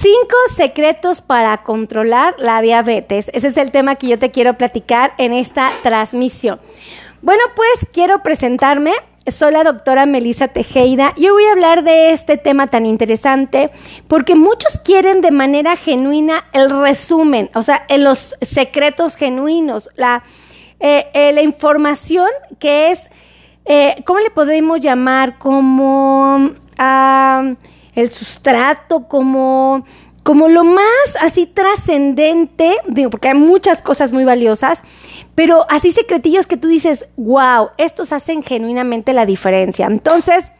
Cinco secretos para controlar la diabetes. Ese es el tema que yo te quiero platicar en esta transmisión. Bueno, pues quiero presentarme. Soy la doctora Melissa Tejeda y hoy voy a hablar de este tema tan interesante porque muchos quieren de manera genuina el resumen, o sea, en los secretos genuinos, la, eh, eh, la información que es, eh, ¿cómo le podemos llamar? Como el sustrato, como como lo más así trascendente, digo, porque hay muchas cosas muy valiosas, pero así secretillos que tú dices, wow, estos hacen genuinamente la diferencia. Entonces,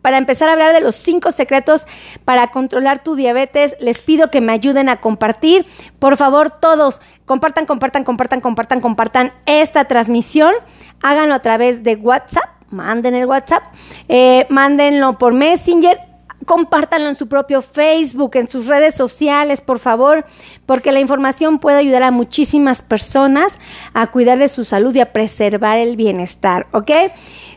para empezar a hablar de los cinco secretos para controlar tu diabetes, les pido que me ayuden a compartir. Por favor, todos, compartan, compartan, compartan, compartan, compartan esta transmisión. Háganlo a través de WhatsApp, manden el WhatsApp, eh, mándenlo por Messenger compártanlo en su propio Facebook, en sus redes sociales, por favor, porque la información puede ayudar a muchísimas personas a cuidar de su salud y a preservar el bienestar, ¿ok?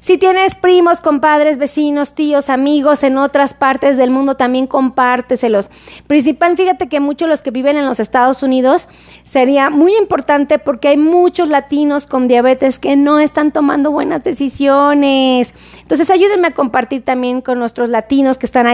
Si tienes primos, compadres, vecinos, tíos, amigos en otras partes del mundo, también compárteselos. Principal, fíjate que muchos los que viven en los Estados Unidos sería muy importante porque hay muchos latinos con diabetes que no están tomando buenas decisiones. Entonces, ayúdenme a compartir también con nuestros latinos que están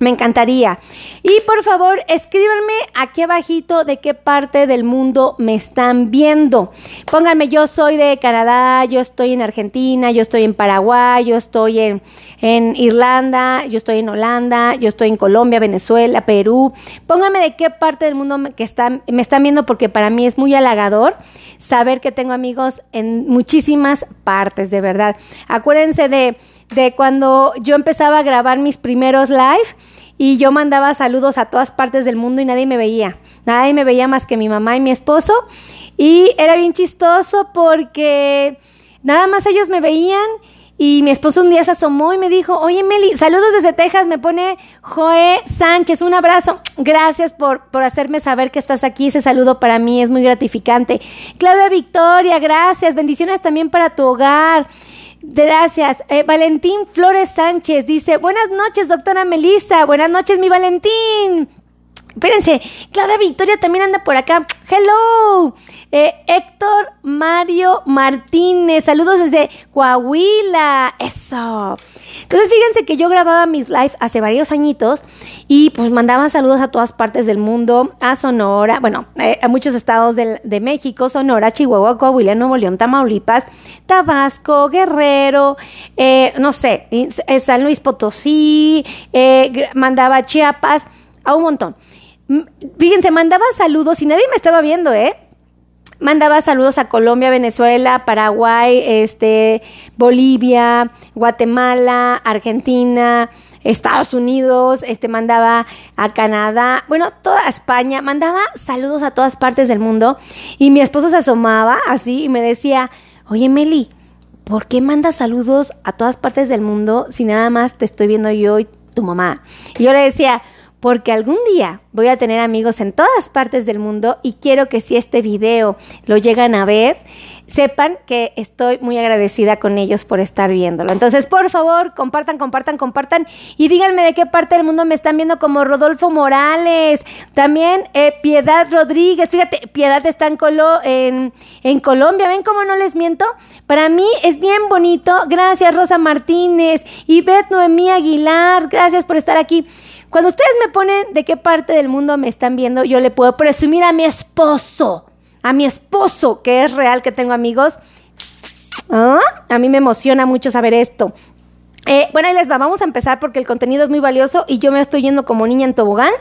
Me encantaría. Y por favor, escríbanme aquí abajito de qué parte del mundo me están viendo. Pónganme, yo soy de Canadá, yo estoy en Argentina, yo estoy en Paraguay, yo estoy en, en Irlanda, yo estoy en Holanda, yo estoy en Colombia, Venezuela, Perú. Pónganme de qué parte del mundo me, que están, me están viendo porque para mí es muy halagador saber que tengo amigos en muchísimas partes, de verdad. Acuérdense de de cuando yo empezaba a grabar mis primeros live y yo mandaba saludos a todas partes del mundo y nadie me veía. Nadie me veía más que mi mamá y mi esposo. Y era bien chistoso porque nada más ellos me veían y mi esposo un día se asomó y me dijo, oye Meli, saludos desde Texas, me pone Joé Sánchez, un abrazo, gracias por, por hacerme saber que estás aquí, ese saludo para mí es muy gratificante. Claudia Victoria, gracias, bendiciones también para tu hogar. Gracias. Eh, Valentín Flores Sánchez dice, buenas noches, doctora Melissa. Buenas noches, mi Valentín. Espérense, Claudia Victoria también anda por acá. Hello. Eh, Héctor Mario Martínez, saludos desde Coahuila. Eso. Entonces fíjense que yo grababa mis live hace varios añitos y pues mandaba saludos a todas partes del mundo, a Sonora, bueno, eh, a muchos estados de, México, Sonora, Chihuahua, Coahuila, Nuevo León, Tamaulipas, Tabasco, Guerrero, eh, no sé, San Luis Potosí, mandaba Chiapas, a un montón. Fíjense, mandaba saludos y nadie me estaba viendo, ¿eh? Mandaba saludos a Colombia, Venezuela, Paraguay, este, Bolivia, Guatemala, Argentina, Estados Unidos, este mandaba a Canadá, bueno, toda España, mandaba saludos a todas partes del mundo y mi esposo se asomaba así y me decía, "Oye, Meli, ¿por qué mandas saludos a todas partes del mundo si nada más te estoy viendo yo y tu mamá?" Y yo le decía, porque algún día voy a tener amigos en todas partes del mundo y quiero que si este video lo llegan a ver, sepan que estoy muy agradecida con ellos por estar viéndolo. Entonces, por favor, compartan, compartan, compartan y díganme de qué parte del mundo me están viendo como Rodolfo Morales, también eh, Piedad Rodríguez, fíjate, Piedad está en, Colo en, en Colombia, ven cómo no les miento. Para mí es bien bonito. Gracias, Rosa Martínez y Beth Noemí Aguilar, gracias por estar aquí. Cuando ustedes me ponen de qué parte del mundo me están viendo, yo le puedo presumir a mi esposo, a mi esposo, que es real que tengo amigos. ¿Ah? A mí me emociona mucho saber esto. Eh, bueno, ahí les va, vamos a empezar porque el contenido es muy valioso y yo me estoy yendo como niña en tobogán.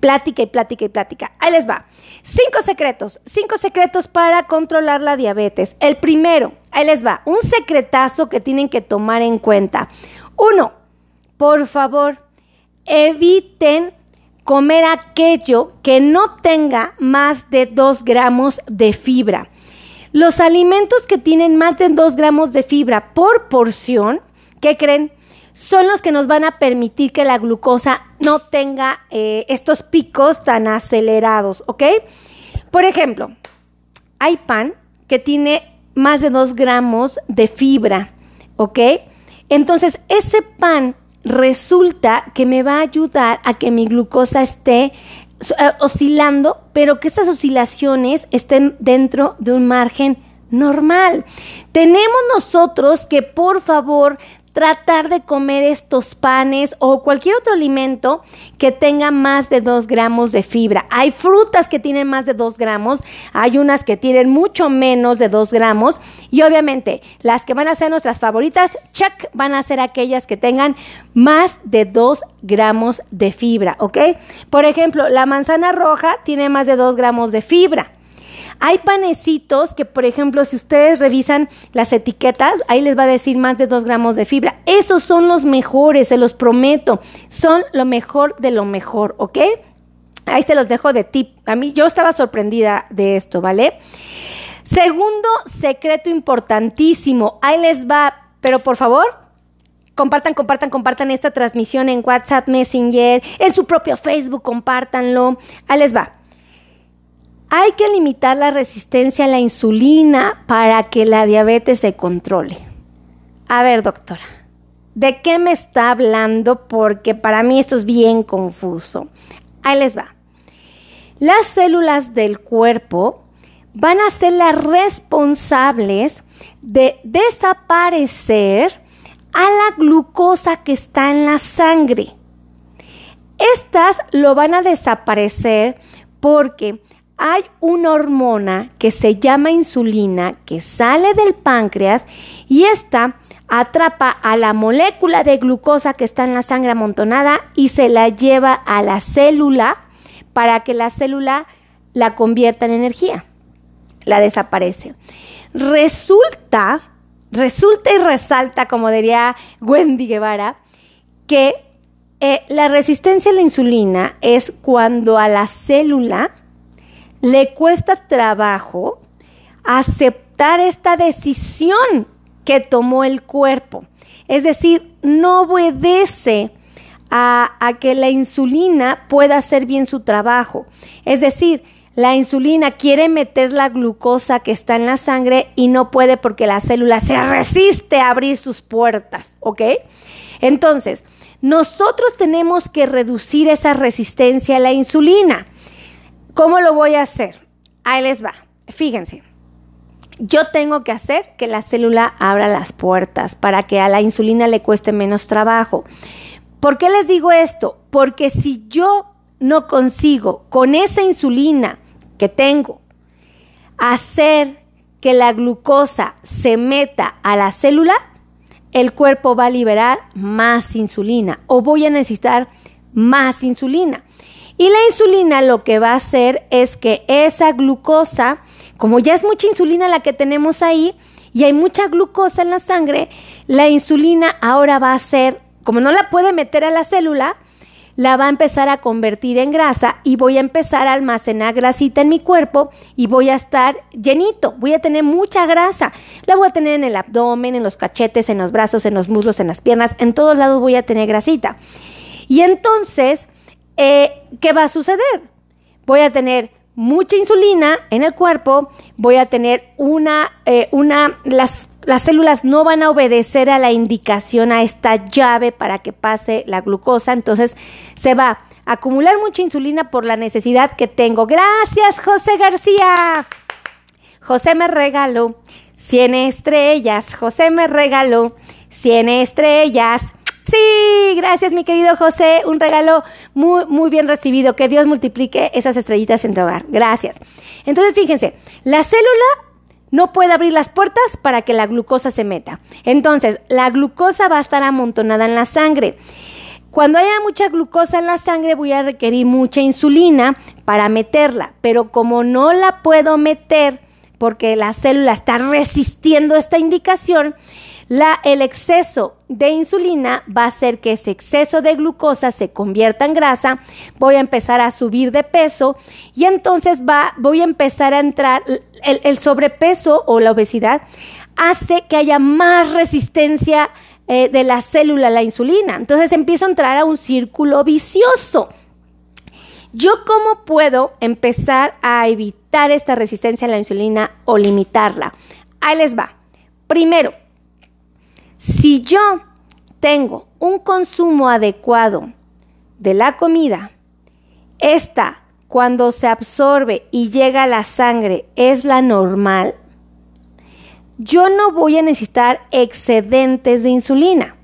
Plática y plática y plática. Ahí les va. Cinco secretos, cinco secretos para controlar la diabetes. El primero, ahí les va, un secretazo que tienen que tomar en cuenta. Uno, por favor, eviten comer aquello que no tenga más de 2 gramos de fibra. Los alimentos que tienen más de 2 gramos de fibra por porción, ¿qué creen? Son los que nos van a permitir que la glucosa no tenga eh, estos picos tan acelerados, ¿ok? Por ejemplo, hay pan que tiene más de 2 gramos de fibra, ¿ok? Entonces, ese pan resulta que me va a ayudar a que mi glucosa esté eh, oscilando, pero que esas oscilaciones estén dentro de un margen normal. Tenemos nosotros que, por favor, tratar de comer estos panes o cualquier otro alimento que tenga más de 2 gramos de fibra. Hay frutas que tienen más de 2 gramos, hay unas que tienen mucho menos de 2 gramos y obviamente las que van a ser nuestras favoritas, check, van a ser aquellas que tengan más de 2 gramos de fibra, ¿ok? Por ejemplo, la manzana roja tiene más de 2 gramos de fibra. Hay panecitos que, por ejemplo, si ustedes revisan las etiquetas, ahí les va a decir más de 2 gramos de fibra. Esos son los mejores, se los prometo. Son lo mejor de lo mejor, ¿ok? Ahí se los dejo de tip. A mí yo estaba sorprendida de esto, ¿vale? Segundo secreto importantísimo. Ahí les va, pero por favor, compartan, compartan, compartan esta transmisión en WhatsApp, Messenger, en su propio Facebook, compártanlo. Ahí les va. Hay que limitar la resistencia a la insulina para que la diabetes se controle. A ver, doctora, ¿de qué me está hablando? Porque para mí esto es bien confuso. Ahí les va. Las células del cuerpo van a ser las responsables de desaparecer a la glucosa que está en la sangre. Estas lo van a desaparecer porque hay una hormona que se llama insulina que sale del páncreas y esta atrapa a la molécula de glucosa que está en la sangre amontonada y se la lleva a la célula para que la célula la convierta en energía. La desaparece. Resulta, resulta y resalta, como diría Wendy Guevara, que eh, la resistencia a la insulina es cuando a la célula le cuesta trabajo aceptar esta decisión que tomó el cuerpo. Es decir, no obedece a, que la insulina pueda hacer bien su trabajo. Es decir, la insulina quiere meter la glucosa que está en la sangre y no puede porque la célula se resiste a abrir sus puertas, ¿ok? Entonces, nosotros tenemos que reducir esa resistencia a la insulina. ¿Cómo lo voy a hacer? Ahí les va. Fíjense. Yo tengo que hacer que la célula abra las puertas para que a la insulina le cueste menos trabajo. ¿Por qué les digo esto? Porque si yo no consigo con esa insulina que tengo hacer que la glucosa se meta a la célula, el cuerpo va a liberar más insulina o voy a necesitar más insulina. Y la insulina lo que va a hacer es que esa glucosa, como ya es mucha insulina la que tenemos ahí y hay mucha glucosa en la sangre, la insulina ahora va a ser, como no la puede meter a la célula, la va a empezar a convertir en grasa y voy a empezar a almacenar grasita en mi cuerpo y voy a estar llenito, voy a tener mucha grasa. La voy a tener en el abdomen, en los cachetes, en los brazos, en los muslos, en las piernas, en todos lados voy a tener grasita. Y entonces eh, ¿qué va a suceder? Voy a tener mucha insulina en el cuerpo, voy a tener una, eh, una, las, las células no van a obedecer a la indicación, a esta llave para que pase la glucosa, entonces se va a acumular mucha insulina por la necesidad que tengo. Gracias, José García. José me regaló 100 estrellas, José me regaló 100 estrellas. Sí, gracias mi querido José, un regalo muy, muy bien recibido. Que Dios multiplique esas estrellitas en tu hogar. Gracias. Entonces, fíjense, la célula no puede abrir las puertas para que la glucosa se meta. Entonces, la glucosa va a estar amontonada en la sangre. Cuando haya mucha glucosa en la sangre voy a requerir mucha insulina para meterla, pero como no la puedo meter porque la célula está resistiendo esta indicación, la, el exceso de insulina va a hacer que ese exceso de glucosa se convierta en grasa, voy a empezar a subir de peso y entonces va, voy a empezar a entrar, el, sobrepeso o la obesidad hace que haya más resistencia eh, de la célula a la insulina. Entonces empiezo a entrar a un círculo vicioso. ¿Yo cómo puedo empezar a evitar esta resistencia a la insulina o limitarla? Ahí les va. Primero, si yo tengo un consumo adecuado de la comida, esta cuando se absorbe y llega a la sangre es la normal, yo no voy a necesitar excedentes de insulina,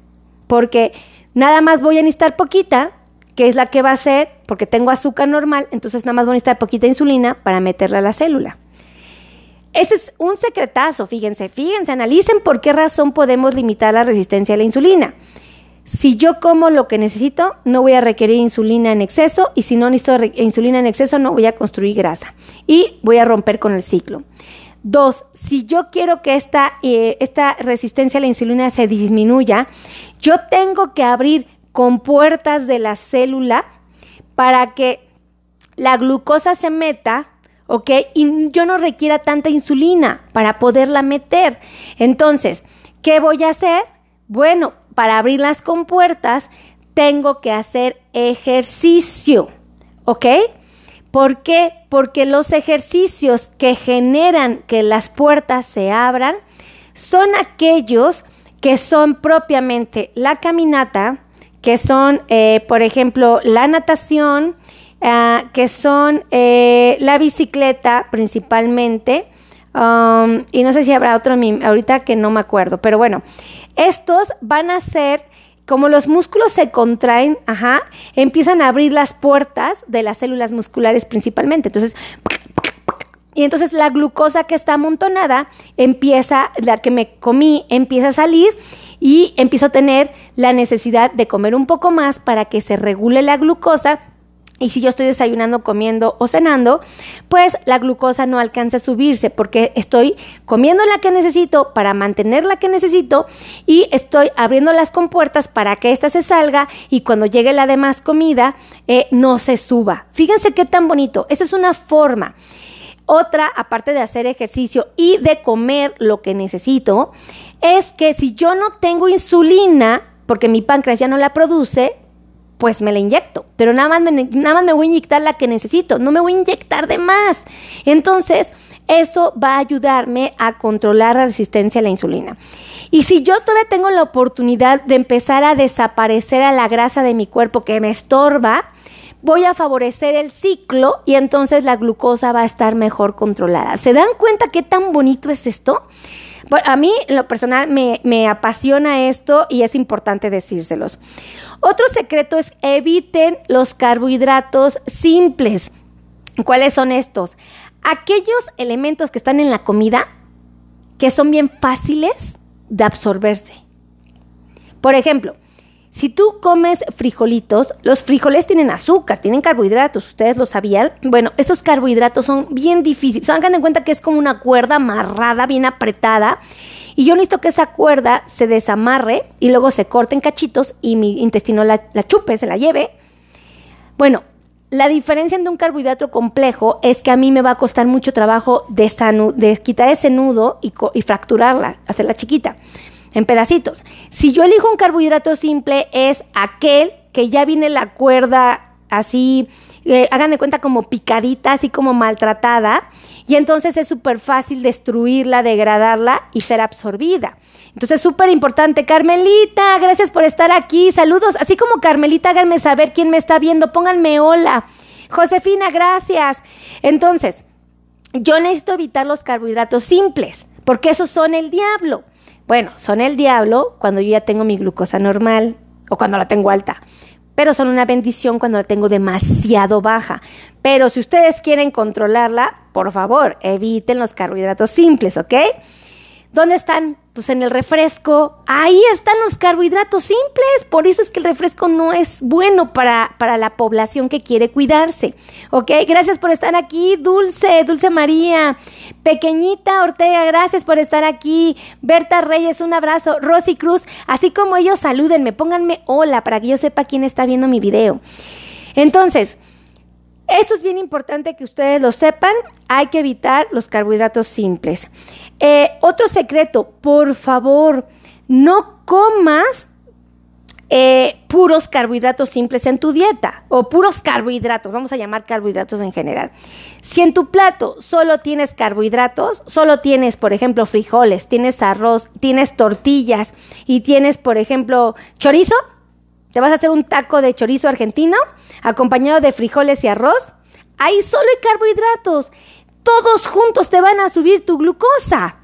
porque nada más voy a necesitar poquita, que es la que va a ser, porque tengo azúcar normal, entonces nada más voy a necesitar poquita insulina para meterla a la célula. Ese es un secretazo, fíjense, fíjense, analicen por qué razón podemos limitar la resistencia a la insulina. Si yo como lo que necesito, no voy a requerir insulina en exceso y si no necesito insulina en exceso, no voy a construir grasa y voy a romper con el ciclo. Dos, si yo quiero que esta, eh, esta resistencia a la insulina se disminuya, yo tengo que abrir compuertas de la célula para que la glucosa se meta, ¿ok? Y yo no requiera tanta insulina para poderla meter. Entonces, ¿qué voy a hacer? Bueno, para abrir las compuertas tengo que hacer ejercicio, ¿ok? ¿Por qué? Porque los ejercicios que generan que las puertas se abran son aquellos que son propiamente la caminata, que son, eh, por ejemplo, la natación, ah, que son eh, la bicicleta principalmente, um, y no sé si habrá otro ahorita que no me acuerdo, pero bueno, estos van a ser como los músculos se contraen, ajá, empiezan a abrir las puertas de las células musculares principalmente. Entonces, y entonces la glucosa que está amontonada empieza, la que me comí, empieza a salir y empiezo a tener la necesidad de comer un poco más para que se regule la glucosa y si yo estoy desayunando, comiendo o cenando, pues la glucosa no alcanza a subirse porque estoy comiendo la que necesito para mantener la que necesito y estoy abriendo las compuertas para que ésta se salga y cuando llegue la demás comida eh, no se suba. Fíjense qué tan bonito. Esa es una forma. Otra, aparte de hacer ejercicio y de comer lo que necesito, es que si yo no tengo insulina, porque mi páncreas ya no la produce, pues me la inyecto. Pero nada más, me, nada más me voy a inyectar la que necesito, no me voy a inyectar de más. Entonces, eso va a ayudarme a controlar la resistencia a la insulina. Y si yo todavía tengo la oportunidad de empezar a desaparecer a la grasa de mi cuerpo que me estorba, voy a favorecer el ciclo y entonces la glucosa va a estar mejor controlada. ¿Se dan cuenta qué tan bonito es esto? a mí, en lo personal, me, me apasiona esto y es importante decírselos. Otro secreto es eviten los carbohidratos simples. ¿Cuáles son estos? Aquellos elementos que están en la comida que son bien fáciles de absorberse. Por ejemplo, si tú comes frijolitos, los frijoles tienen azúcar, tienen carbohidratos, ¿ustedes lo sabían? Bueno, esos carbohidratos son bien difíciles. Hagan en cuenta que es como una cuerda amarrada, bien apretada. Y yo necesito que esa cuerda se desamarre y luego se corte en cachitos y mi intestino la, chupe, se la lleve. Bueno, la diferencia entre un carbohidrato complejo es que a mí me va a costar mucho trabajo de, de quitar ese nudo y, y fracturarla, hacerla chiquita en pedacitos. Si yo elijo un carbohidrato simple, es aquel que ya viene la cuerda así, eh, hagan de cuenta como picadita, así como maltratada, y entonces es súper fácil destruirla, degradarla y ser absorbida. Entonces, súper importante. Carmelita, gracias por estar aquí. Saludos. Así como Carmelita, háganme saber quién me está viendo. Pónganme hola. Josefina, gracias. Entonces, yo necesito evitar los carbohidratos simples, porque esos son el diablo. Bueno, son el diablo cuando yo ya tengo mi glucosa normal o cuando la tengo alta, pero son una bendición cuando la tengo demasiado baja. Pero si ustedes quieren controlarla, por favor, eviten los carbohidratos simples, ¿ok? ¿Dónde están? Pues en el refresco. Ahí están los carbohidratos simples. Por eso es que el refresco no es bueno para, para la población que quiere cuidarse. ¿Ok? Gracias por estar aquí, Dulce, Dulce María. Pequeñita Ortega, gracias por estar aquí. Berta Reyes, un abrazo. Rosy Cruz, así como ellos, salúdenme, pónganme hola para que yo sepa quién está viendo mi video. Entonces, esto es bien importante que ustedes lo sepan. Hay que evitar los carbohidratos simples. Eh, otro secreto, por favor, no comas eh, puros carbohidratos simples en tu dieta o puros carbohidratos, vamos a llamar carbohidratos en general. Si en tu plato solo tienes carbohidratos, solo tienes, por ejemplo, frijoles, tienes arroz, tienes tortillas y tienes, por ejemplo, chorizo, te vas a hacer un taco de chorizo argentino acompañado de frijoles y arroz, ahí solo hay carbohidratos. Todos juntos te van a subir tu glucosa.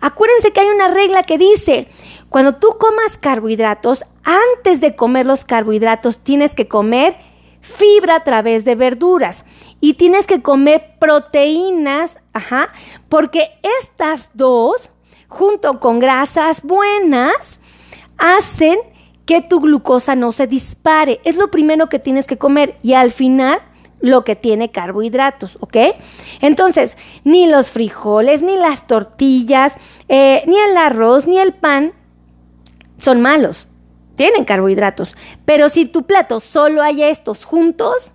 Acuérdense que hay una regla que dice, cuando tú comas carbohidratos, antes de comer los carbohidratos tienes que comer fibra a través de verduras y tienes que comer proteínas, ajá, porque estas dos, junto con grasas buenas, hacen que tu glucosa no se dispare. Es lo primero que tienes que comer y al final lo que tiene carbohidratos, ¿ok? Entonces, ni los frijoles, ni las tortillas, eh, ni el arroz, ni el pan son malos. Tienen carbohidratos. Pero si tu plato solo hay estos juntos,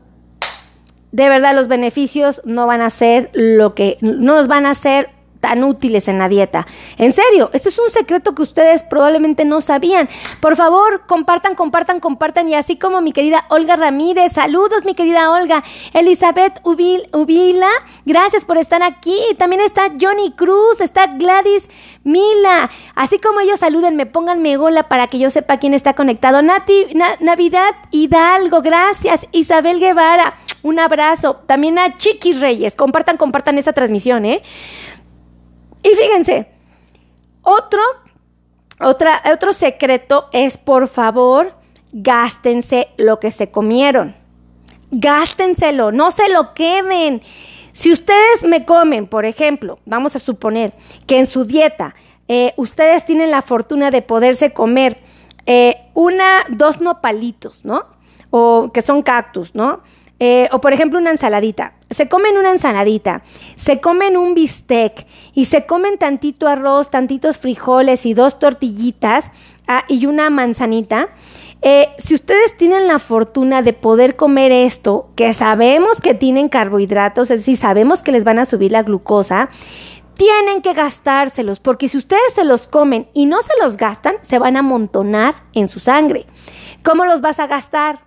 de verdad los beneficios no van a ser lo que, no nos van a ser tan útiles en la dieta. En serio, este es un secreto que ustedes probablemente no sabían. Por favor, compartan, compartan, compartan. Y así como mi querida Olga Ramírez, saludos mi querida Olga. Elizabeth Ubila, gracias por estar aquí. También está Johnny Cruz, está Gladys Mila. Así como ellos salúdenme, pónganme hola para que yo sepa quién está conectado. Nati, Navidad Hidalgo, gracias. Isabel Guevara, un abrazo. También a Chiquis Reyes, compartan, compartan esta transmisión, ¿eh? Y fíjense, otro, otra, otro secreto es, por favor, gástense lo que se comieron. Gástenselo, no se lo queden. Si ustedes me comen, por ejemplo, vamos a suponer que en su dieta eh, ustedes tienen la fortuna de poderse comer eh, una, dos nopalitos, ¿no? O que son cactus, ¿no? Eh, o por ejemplo una ensaladita. Se comen una ensaladita, se comen un bistec y se comen tantito arroz, tantitos frijoles y dos tortillitas ah, y una manzanita. Eh, si ustedes tienen la fortuna de poder comer esto, que sabemos que tienen carbohidratos, es decir, sabemos que les van a subir la glucosa, tienen que gastárselos, porque si ustedes se los comen y no se los gastan, se van a amontonar en su sangre. ¿Cómo los vas a gastar?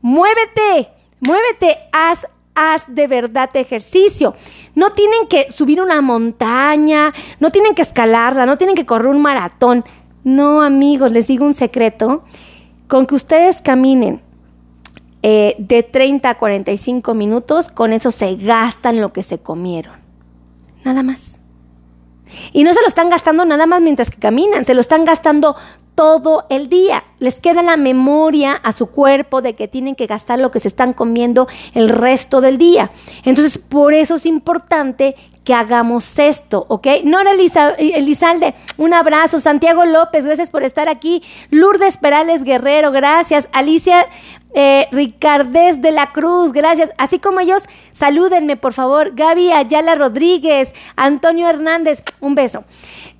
Muévete, Muévete, haz, haz de verdad ejercicio. No tienen que subir una montaña, no tienen que escalarla, no tienen que correr un maratón. No, amigos, les digo un secreto. Con que ustedes caminen eh, de 30 a 45 minutos, con eso se gastan lo que se comieron. Nada más. Y no se lo están gastando nada más mientras que caminan, se lo están gastando todo el día. Les queda la memoria a su cuerpo de que tienen que gastar lo que se están comiendo el resto del día. Entonces, por eso es importante que hagamos esto, ¿ok? Nora Elizalde, un abrazo. Santiago López, gracias por estar aquí. Lourdes Perales Guerrero, gracias. Alicia eh, de la Cruz, gracias. Así como ellos, salúdenme, por favor. Gaby Ayala Rodríguez, Antonio Hernández, un beso.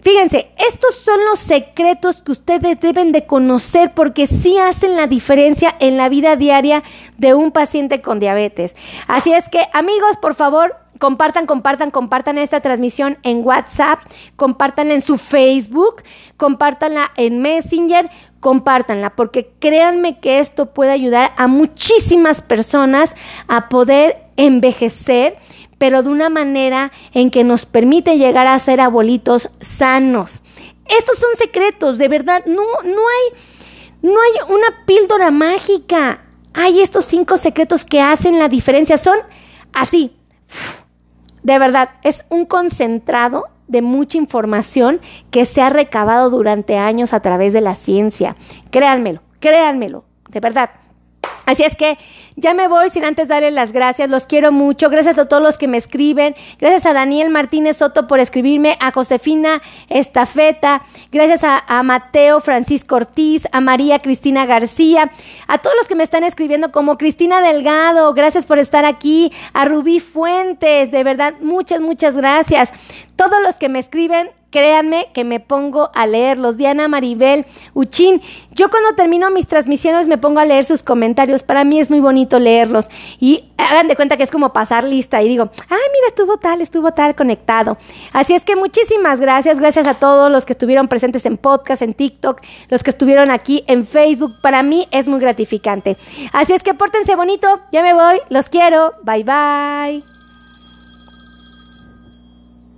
Fíjense, estos son los secretos que ustedes deben de conocer porque sí hacen la diferencia en la vida diaria de un paciente con diabetes. Así es que, amigos, por favor, compartan, compartan, compartan esta transmisión en WhatsApp, compártanla en su Facebook, compártanla en Messenger, compártanla, porque créanme que esto puede ayudar a muchísimas personas a poder envejecer pero de una manera en que nos permite llegar a ser abuelitos sanos. Estos son secretos, de verdad, no, no hay, no hay una píldora mágica. Hay estos cinco secretos que hacen la diferencia. Son así. De verdad, es un concentrado de mucha información que se ha recabado durante años a través de la ciencia. Créanmelo, créanmelo, de verdad. Así es que ya me voy sin antes darles las gracias, los quiero mucho, gracias a todos los que me escriben, gracias a Daniel Martínez Soto por escribirme, a Josefina Estafeta, gracias a, Mateo Francisco Ortiz, a María Cristina García, a todos los que me están escribiendo como Cristina Delgado, gracias por estar aquí, a Rubí Fuentes, de verdad, muchas, muchas gracias. Todos los que me escriben, créanme que me pongo a leerlos. Diana Maribel, Uchín, yo cuando termino mis transmisiones me pongo a leer sus comentarios. Para mí es muy bonito leerlos. Y hagan de cuenta que es como pasar lista y digo, ay, mira, estuvo tal, estuvo tal conectado. Así es que muchísimas gracias. Gracias a todos los que estuvieron presentes en podcast, en TikTok, los que estuvieron aquí en Facebook. Para mí es muy gratificante. Así es que pórtense bonito. Ya me voy. Los quiero. Bye bye.